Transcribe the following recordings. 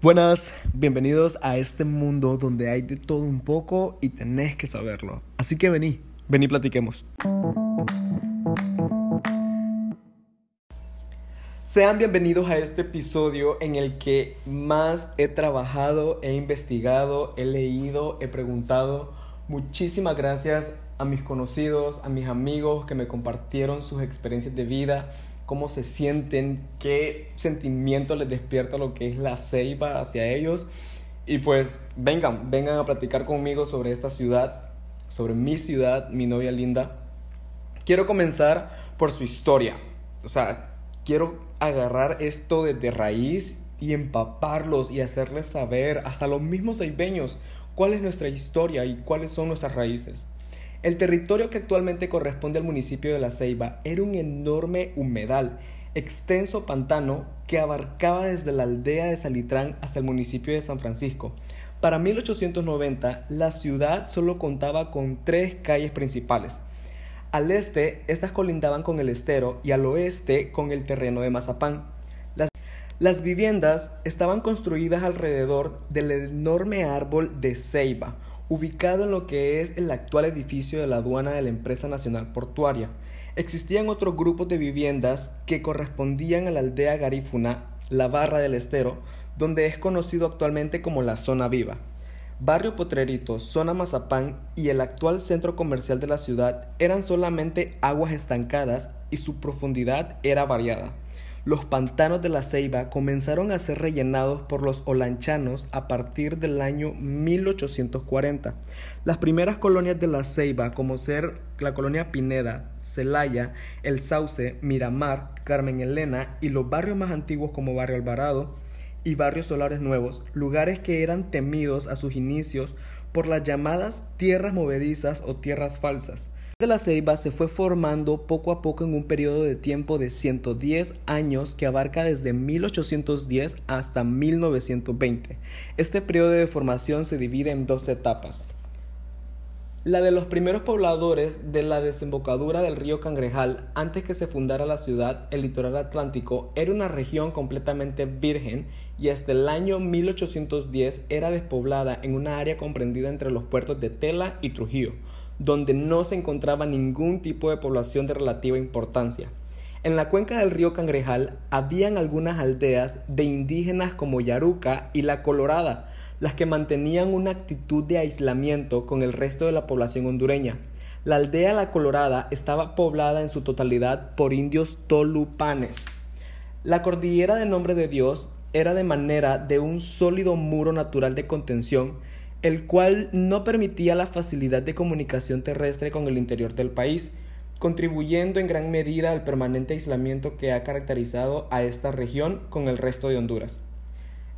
Buenas, bienvenidos a este mundo donde hay de todo un poco y tenés que saberlo. Así que vení, vení platiquemos. Sean bienvenidos a este episodio en el que más he trabajado, he investigado, he leído, he preguntado. Muchísimas gracias a mis conocidos, a mis amigos que me compartieron sus experiencias de vida cómo se sienten, qué sentimiento les despierta lo que es la ceiba hacia ellos. Y pues vengan, vengan a platicar conmigo sobre esta ciudad, sobre mi ciudad, mi novia linda. Quiero comenzar por su historia. O sea, quiero agarrar esto desde raíz y empaparlos y hacerles saber, hasta los mismos ceibeños, cuál es nuestra historia y cuáles son nuestras raíces. El territorio que actualmente corresponde al municipio de La Ceiba era un enorme humedal, extenso pantano que abarcaba desde la aldea de Salitrán hasta el municipio de San Francisco. Para 1890, la ciudad solo contaba con tres calles principales. Al este, estas colindaban con el estero y al oeste con el terreno de Mazapán. Las, las viviendas estaban construidas alrededor del enorme árbol de ceiba, ubicado en lo que es el actual edificio de la aduana de la Empresa Nacional Portuaria. Existían otros grupos de viviendas que correspondían a la aldea Garífuna, la Barra del Estero, donde es conocido actualmente como la Zona Viva. Barrio Potrerito, Zona Mazapán y el actual centro comercial de la ciudad eran solamente aguas estancadas y su profundidad era variada los pantanos de la Ceiba comenzaron a ser rellenados por los olanchanos a partir del año 1840. Las primeras colonias de la Ceiba, como ser la colonia Pineda, Celaya, El Sauce, Miramar, Carmen Elena y los barrios más antiguos como Barrio Alvarado y Barrios Solares Nuevos, lugares que eran temidos a sus inicios por las llamadas tierras movedizas o tierras falsas de la ceiba se fue formando poco a poco en un periodo de tiempo de 110 años que abarca desde 1810 hasta 1920. Este periodo de formación se divide en dos etapas. La de los primeros pobladores de la desembocadura del río Cangrejal, antes que se fundara la ciudad, el litoral atlántico era una región completamente virgen y hasta el año 1810 era despoblada en una área comprendida entre los puertos de Tela y Trujillo donde no se encontraba ningún tipo de población de relativa importancia. En la cuenca del río Cangrejal habían algunas aldeas de indígenas como Yaruca y La Colorada, las que mantenían una actitud de aislamiento con el resto de la población hondureña. La aldea La Colorada estaba poblada en su totalidad por indios tolupanes. La cordillera de Nombre de Dios era de manera de un sólido muro natural de contención el cual no permitía la facilidad de comunicación terrestre con el interior del país, contribuyendo en gran medida al permanente aislamiento que ha caracterizado a esta región con el resto de Honduras.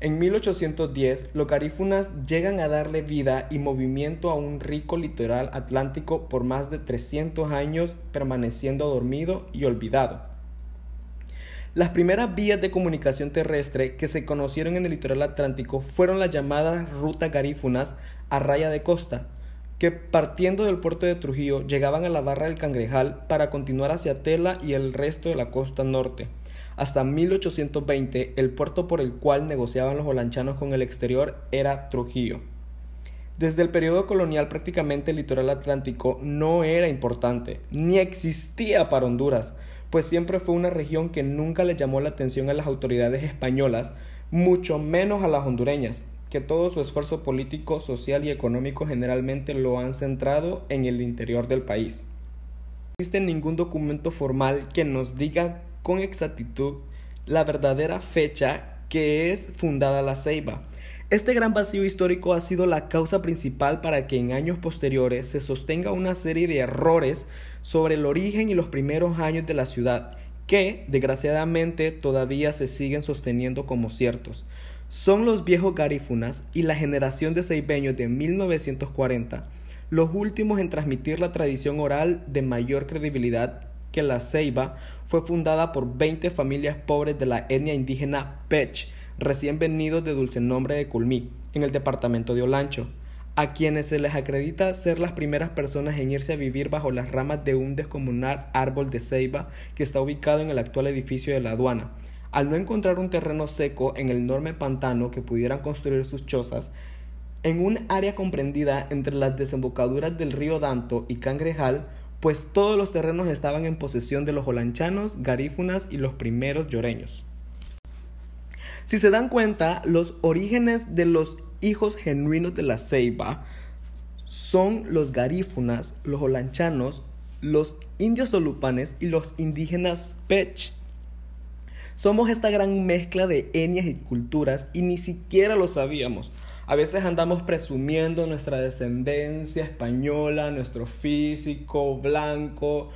En 1810, los garífunas llegan a darle vida y movimiento a un rico litoral atlántico por más de 300 años permaneciendo dormido y olvidado. Las primeras vías de comunicación terrestre que se conocieron en el litoral atlántico fueron las llamadas rutas garífunas a raya de costa, que partiendo del puerto de Trujillo llegaban a la barra del Cangrejal para continuar hacia Tela y el resto de la costa norte. Hasta 1820 el puerto por el cual negociaban los holanchanos con el exterior era Trujillo. Desde el periodo colonial prácticamente el litoral atlántico no era importante, ni existía para Honduras, pues siempre fue una región que nunca le llamó la atención a las autoridades españolas, mucho menos a las hondureñas, que todo su esfuerzo político, social y económico generalmente lo han centrado en el interior del país. No existe ningún documento formal que nos diga con exactitud la verdadera fecha que es fundada la Ceiba, este gran vacío histórico ha sido la causa principal para que en años posteriores se sostenga una serie de errores sobre el origen y los primeros años de la ciudad, que, desgraciadamente, todavía se siguen sosteniendo como ciertos. Son los viejos garífunas y la generación de ceibeños de 1940 los últimos en transmitir la tradición oral de mayor credibilidad que la ceiba fue fundada por 20 familias pobres de la etnia indígena Pech, recién venidos de dulce nombre de Culmí, en el departamento de Olancho, a quienes se les acredita ser las primeras personas en irse a vivir bajo las ramas de un descomunal árbol de ceiba que está ubicado en el actual edificio de la aduana, Al no encontrar un terreno seco en el enorme pantano que pudieran construir sus chozas, en un área comprendida entre las desembocaduras del río Danto y Cangrejal, pues todos los terrenos estaban en posesión de los holanchanos, garífunas y los primeros lloreños. Si se dan cuenta, los orígenes de los hijos genuinos de la ceiba son los garífunas, los holanchanos, los indios solupanes y los indígenas pech. Somos esta gran mezcla de etnias y culturas y ni siquiera lo sabíamos. A veces andamos presumiendo nuestra descendencia española, nuestro físico blanco,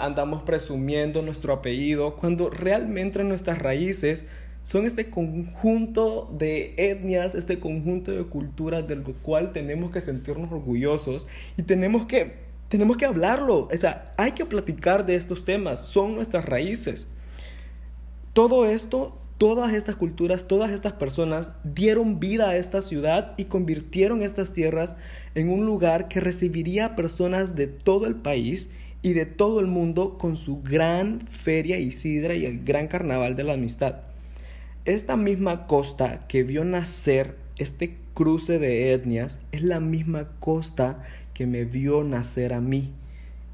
andamos presumiendo nuestro apellido, cuando realmente nuestras raíces son este conjunto de etnias, este conjunto de culturas del cual tenemos que sentirnos orgullosos y tenemos que, tenemos que hablarlo. O sea, hay que platicar de estos temas, son nuestras raíces. Todo esto, todas estas culturas, todas estas personas dieron vida a esta ciudad y convirtieron estas tierras en un lugar que recibiría a personas de todo el país y de todo el mundo con su gran feria y sidra y el gran carnaval de la amistad. Esta misma costa que vio nacer este cruce de etnias es la misma costa que me vio nacer a mí.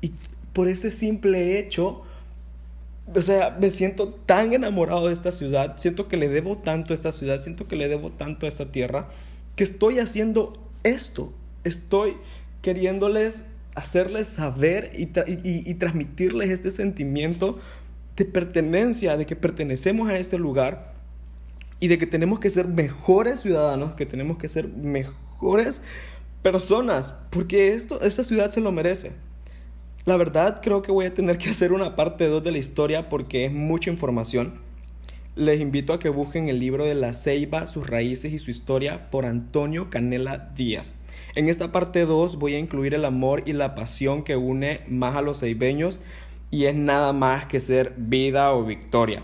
Y por ese simple hecho, o sea, me siento tan enamorado de esta ciudad, siento que le debo tanto a esta ciudad, siento que le debo tanto a esta tierra, que estoy haciendo esto. Estoy queriéndoles hacerles saber y, y transmitirles este sentimiento de pertenencia, de que pertenecemos a este lugar y de que tenemos que ser mejores ciudadanos, que tenemos que ser mejores personas, porque esto, esta ciudad se lo merece. La verdad creo que voy a tener que hacer una parte 2 de la historia porque es mucha información. Les invito a que busquen el libro de La Ceiba, sus raíces y su historia por Antonio Canela Díaz. En esta parte 2 voy a incluir el amor y la pasión que une más a los ceibeños y es nada más que ser vida o victoria.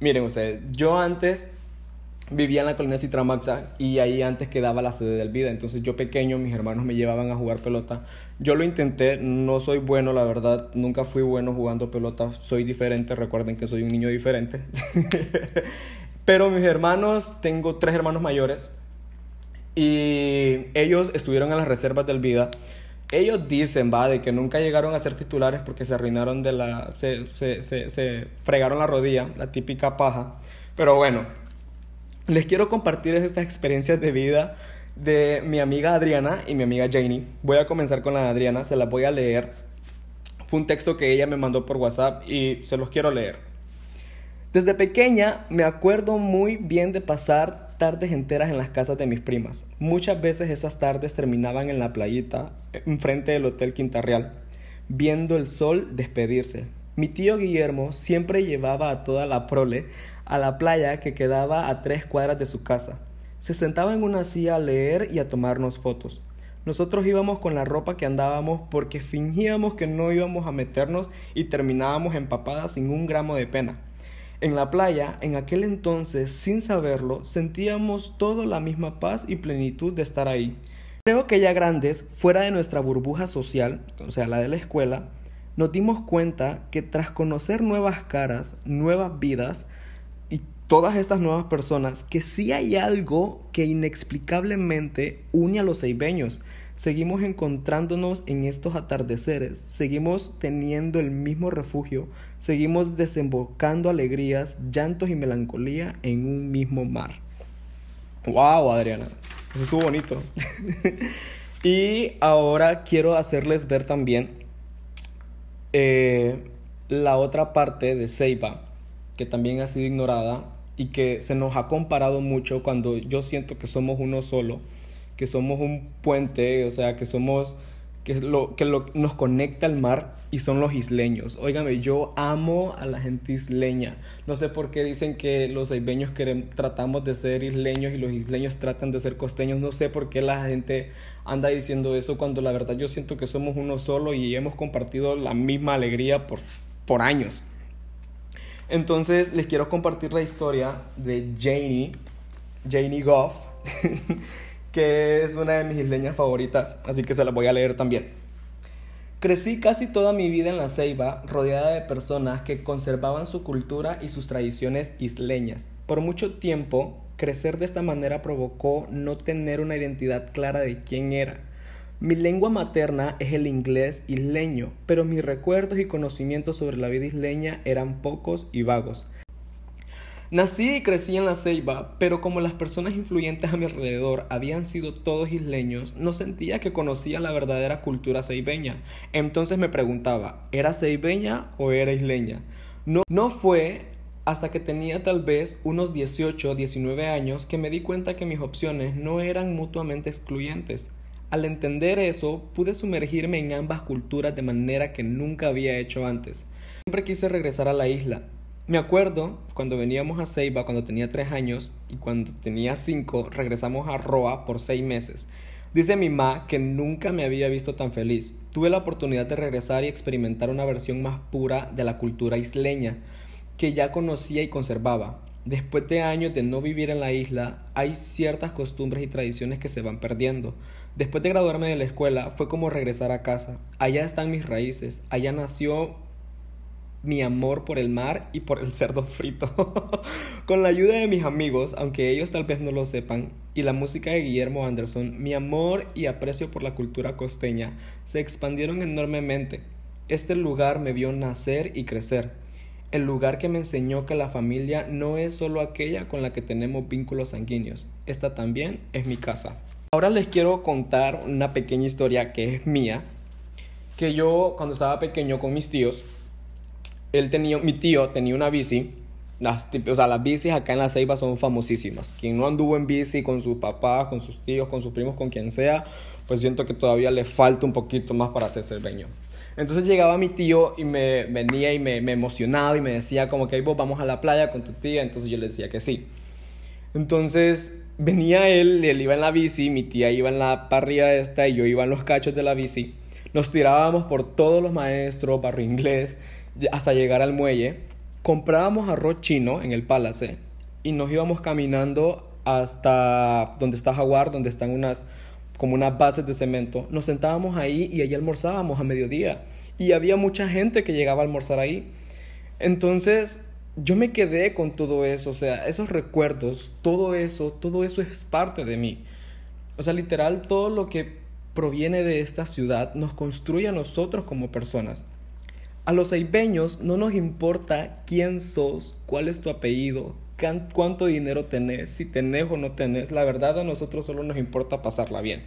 Miren ustedes, yo antes vivía en la colonia Citramaxa y ahí antes quedaba la sede del Vida. Entonces yo pequeño, mis hermanos me llevaban a jugar pelota. Yo lo intenté, no soy bueno, la verdad, nunca fui bueno jugando pelota. Soy diferente, recuerden que soy un niño diferente. Pero mis hermanos, tengo tres hermanos mayores y ellos estuvieron en las reservas del Vida. Ellos dicen, va, de que nunca llegaron a ser titulares porque se arruinaron de la... se, se, se, se fregaron la rodilla, la típica paja. Pero bueno, les quiero compartir estas experiencias de vida de mi amiga Adriana y mi amiga Janie. Voy a comenzar con la de Adriana, se las voy a leer. Fue un texto que ella me mandó por WhatsApp y se los quiero leer. Desde pequeña me acuerdo muy bien de pasar tardes enteras en las casas de mis primas. Muchas veces esas tardes terminaban en la playita, enfrente del Hotel Quinta Real, viendo el sol despedirse. Mi tío Guillermo siempre llevaba a toda la prole a la playa que quedaba a tres cuadras de su casa. Se sentaba en una silla a leer y a tomarnos fotos. Nosotros íbamos con la ropa que andábamos porque fingíamos que no íbamos a meternos y terminábamos empapadas sin un gramo de pena. En la playa, en aquel entonces, sin saberlo, sentíamos toda la misma paz y plenitud de estar ahí. Creo que ya grandes, fuera de nuestra burbuja social, o sea, la de la escuela, nos dimos cuenta que tras conocer nuevas caras, nuevas vidas, todas estas nuevas personas que sí hay algo que inexplicablemente une a los ceibeños. Seguimos encontrándonos en estos atardeceres, seguimos teniendo el mismo refugio, seguimos desembocando alegrías, llantos y melancolía en un mismo mar. ¡Wow, Adriana! Eso estuvo bonito. y ahora quiero hacerles ver también eh, la otra parte de Ceiba, que también ha sido ignorada y que se nos ha comparado mucho cuando yo siento que somos uno solo, que somos un puente, o sea, que somos que lo que lo, nos conecta al mar y son los isleños. Óigame, yo amo a la gente isleña. No sé por qué dicen que los aibeños tratamos de ser isleños y los isleños tratan de ser costeños. No sé por qué la gente anda diciendo eso cuando la verdad yo siento que somos uno solo y hemos compartido la misma alegría por, por años. Entonces les quiero compartir la historia de Janie, Janie Goff, que es una de mis isleñas favoritas, así que se la voy a leer también. Crecí casi toda mi vida en la Ceiba, rodeada de personas que conservaban su cultura y sus tradiciones isleñas. Por mucho tiempo, crecer de esta manera provocó no tener una identidad clara de quién era. Mi lengua materna es el inglés isleño, pero mis recuerdos y conocimientos sobre la vida isleña eran pocos y vagos. Nací y crecí en la Ceiba, pero como las personas influyentes a mi alrededor habían sido todos isleños, no sentía que conocía la verdadera cultura ceibeña. Entonces me preguntaba, ¿era ceibeña o era isleña? No, no fue hasta que tenía tal vez unos 18 o 19 años que me di cuenta que mis opciones no eran mutuamente excluyentes. Al entender eso, pude sumergirme en ambas culturas de manera que nunca había hecho antes. Siempre quise regresar a la isla, me acuerdo cuando veníamos a Ceiba cuando tenía tres años y cuando tenía cinco regresamos a Roa por seis meses. Dice mi ma que nunca me había visto tan feliz. Tuve la oportunidad de regresar y experimentar una versión más pura de la cultura isleña que ya conocía y conservaba. Después de años de no vivir en la isla, hay ciertas costumbres y tradiciones que se van perdiendo. Después de graduarme de la escuela, fue como regresar a casa. Allá están mis raíces. Allá nació mi amor por el mar y por el cerdo frito. Con la ayuda de mis amigos, aunque ellos tal vez no lo sepan, y la música de Guillermo Anderson, mi amor y aprecio por la cultura costeña se expandieron enormemente. Este lugar me vio nacer y crecer. El lugar que me enseñó que la familia no es solo aquella con la que tenemos vínculos sanguíneos. Esta también es mi casa. Ahora les quiero contar una pequeña historia que es mía, que yo cuando estaba pequeño con mis tíos, él tenía, mi tío tenía una bici. Las, o sea, las bicis acá en la Ceiba son famosísimas. Quien no anduvo en bici con sus papás, con sus tíos, con sus primos, con quien sea, pues siento que todavía le falta un poquito más para ser cerveño. Entonces llegaba mi tío y me venía y me, emocionaba y me decía como que vos vamos a la playa con tu tía. Entonces yo le decía que sí. Entonces venía él, él iba en la bici, mi tía iba en la parrilla esta y yo iba en los cachos de la bici. Nos tirábamos por todos los maestros, barrio inglés hasta llegar al muelle, comprábamos arroz chino en el Palace y nos íbamos caminando hasta donde está Jaguar, donde están unas como unas bases de cemento. Nos sentábamos ahí y ahí almorzábamos a mediodía. Y había mucha gente que llegaba a almorzar ahí. Entonces, yo me quedé con todo eso, o sea, esos recuerdos, todo eso, todo eso es parte de mí. O sea, literal, todo lo que proviene de esta ciudad nos construye a nosotros como personas. A los aibeños no nos importa quién sos, cuál es tu apellido, cuánto dinero tenés, si tenés o no tenés. La verdad a nosotros solo nos importa pasarla bien.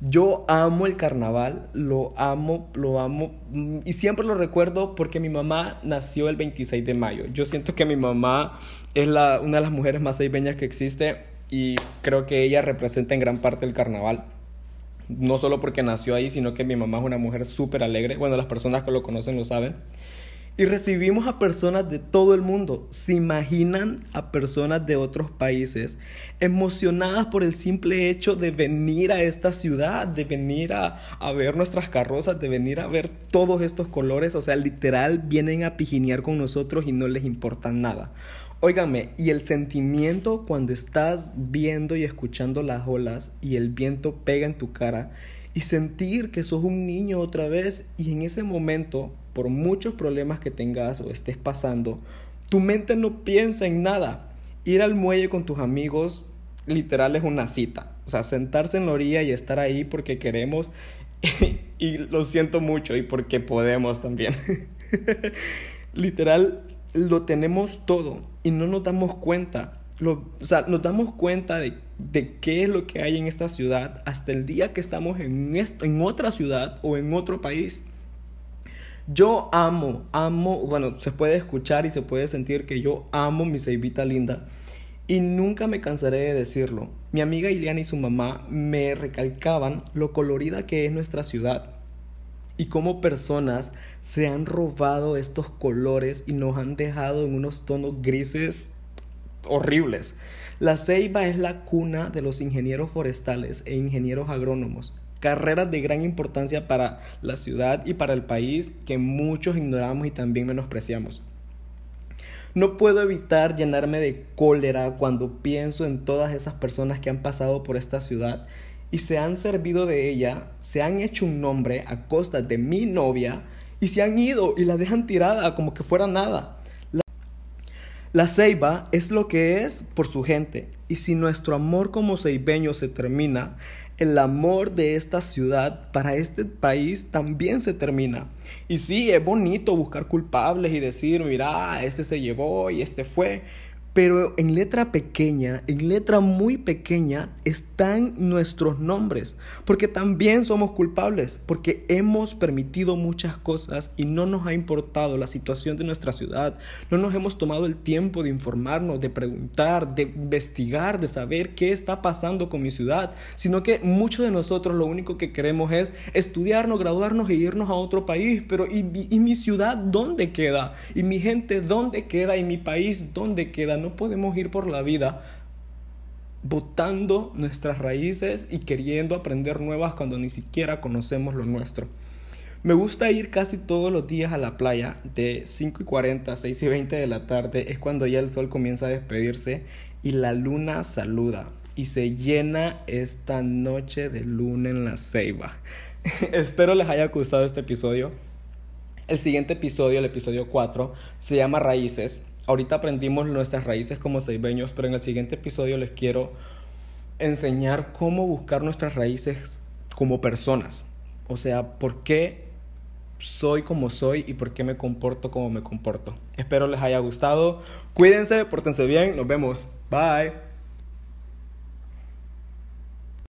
Yo amo el carnaval, lo amo, lo amo mm, y siempre lo recuerdo porque mi mamá nació el 26 de mayo. Yo siento que mi mamá es la, una de las mujeres más aibeñas que existe y creo que ella representa en gran parte el carnaval no solo porque nació ahí, sino que mi mamá es una mujer súper alegre. Bueno, las personas que lo conocen lo saben. Y recibimos a personas de todo el mundo. ¿Se imaginan a personas de otros países emocionadas por el simple hecho de venir a esta ciudad, de venir a, a ver nuestras carrozas, de venir a ver todos estos colores? O sea, literal vienen a pijinear con nosotros y no les importa nada. Óigame, y el sentimiento cuando estás viendo y escuchando las olas y el viento pega en tu cara y sentir que sos un niño otra vez y en ese momento, por muchos problemas que tengas o estés pasando, tu mente no piensa en nada. Ir al muelle con tus amigos literal es una cita. O sea, sentarse en la orilla y estar ahí porque queremos y lo siento mucho y porque podemos también. literal lo tenemos todo y no nos damos cuenta. Lo, o sea, nos damos cuenta de, de, qué es lo que hay en esta ciudad hasta el día que estamos en, en otra ciudad o en otro país. Yo amo, amo, bueno, se puede escuchar y se puede sentir que yo amo mi ceibita linda y nunca me cansaré de decirlo. Mi amiga Iliana y su mamá me recalcaban lo colorida que es nuestra ciudad y cómo personas se han robado estos colores y nos han dejado en unos tonos grises horribles. La Ceiba es la cuna de los ingenieros forestales e ingenieros agrónomos, carreras de gran importancia para la ciudad y para el país que muchos ignoramos y también menospreciamos. No puedo evitar llenarme de cólera cuando pienso en todas esas personas que han pasado por esta ciudad y se han servido de ella, se han hecho un nombre a costa de mi novia y se han ido y la dejan tirada como que fuera nada. La, ceiba es lo que es por su gente y si nuestro amor como ceibeño se termina, el amor de esta ciudad para este país también se termina. Y sí, es bonito buscar culpables y decir, mira, este se llevó y este fue. Pero en letra pequeña, en letra muy pequeña, están nuestros nombres, porque también somos culpables, porque hemos permitido muchas cosas y no nos ha importado la situación de nuestra ciudad, no nos hemos tomado el tiempo de informarnos, de preguntar, de investigar, de saber qué está pasando con mi ciudad, sino que muchos de nosotros lo único que queremos es estudiarnos, graduarnos e irnos a otro país, pero ¿y, y mi ciudad dónde queda? ¿Y mi gente dónde queda? ¿Y mi país dónde queda? no podemos ir por la vida botando nuestras raíces y queriendo aprender nuevas cuando ni siquiera conocemos lo nuestro. Me gusta ir casi todos los días a la playa de 5 y 40, 6 y 20 de la tarde. Es cuando ya el sol comienza a despedirse y la luna saluda. Y se llena esta noche de luna en la ceiba. Espero les haya gustado este episodio. El siguiente episodio, el episodio 4, se llama Raíces ahorita aprendimos nuestras raíces como seibeños, pero en el siguiente episodio les quiero enseñar cómo buscar nuestras raíces como personas. O sea, por qué soy como soy y por qué me comporto como me comporto. Espero les haya gustado. Cuídense, pórtense bien. Nos vemos. Bye.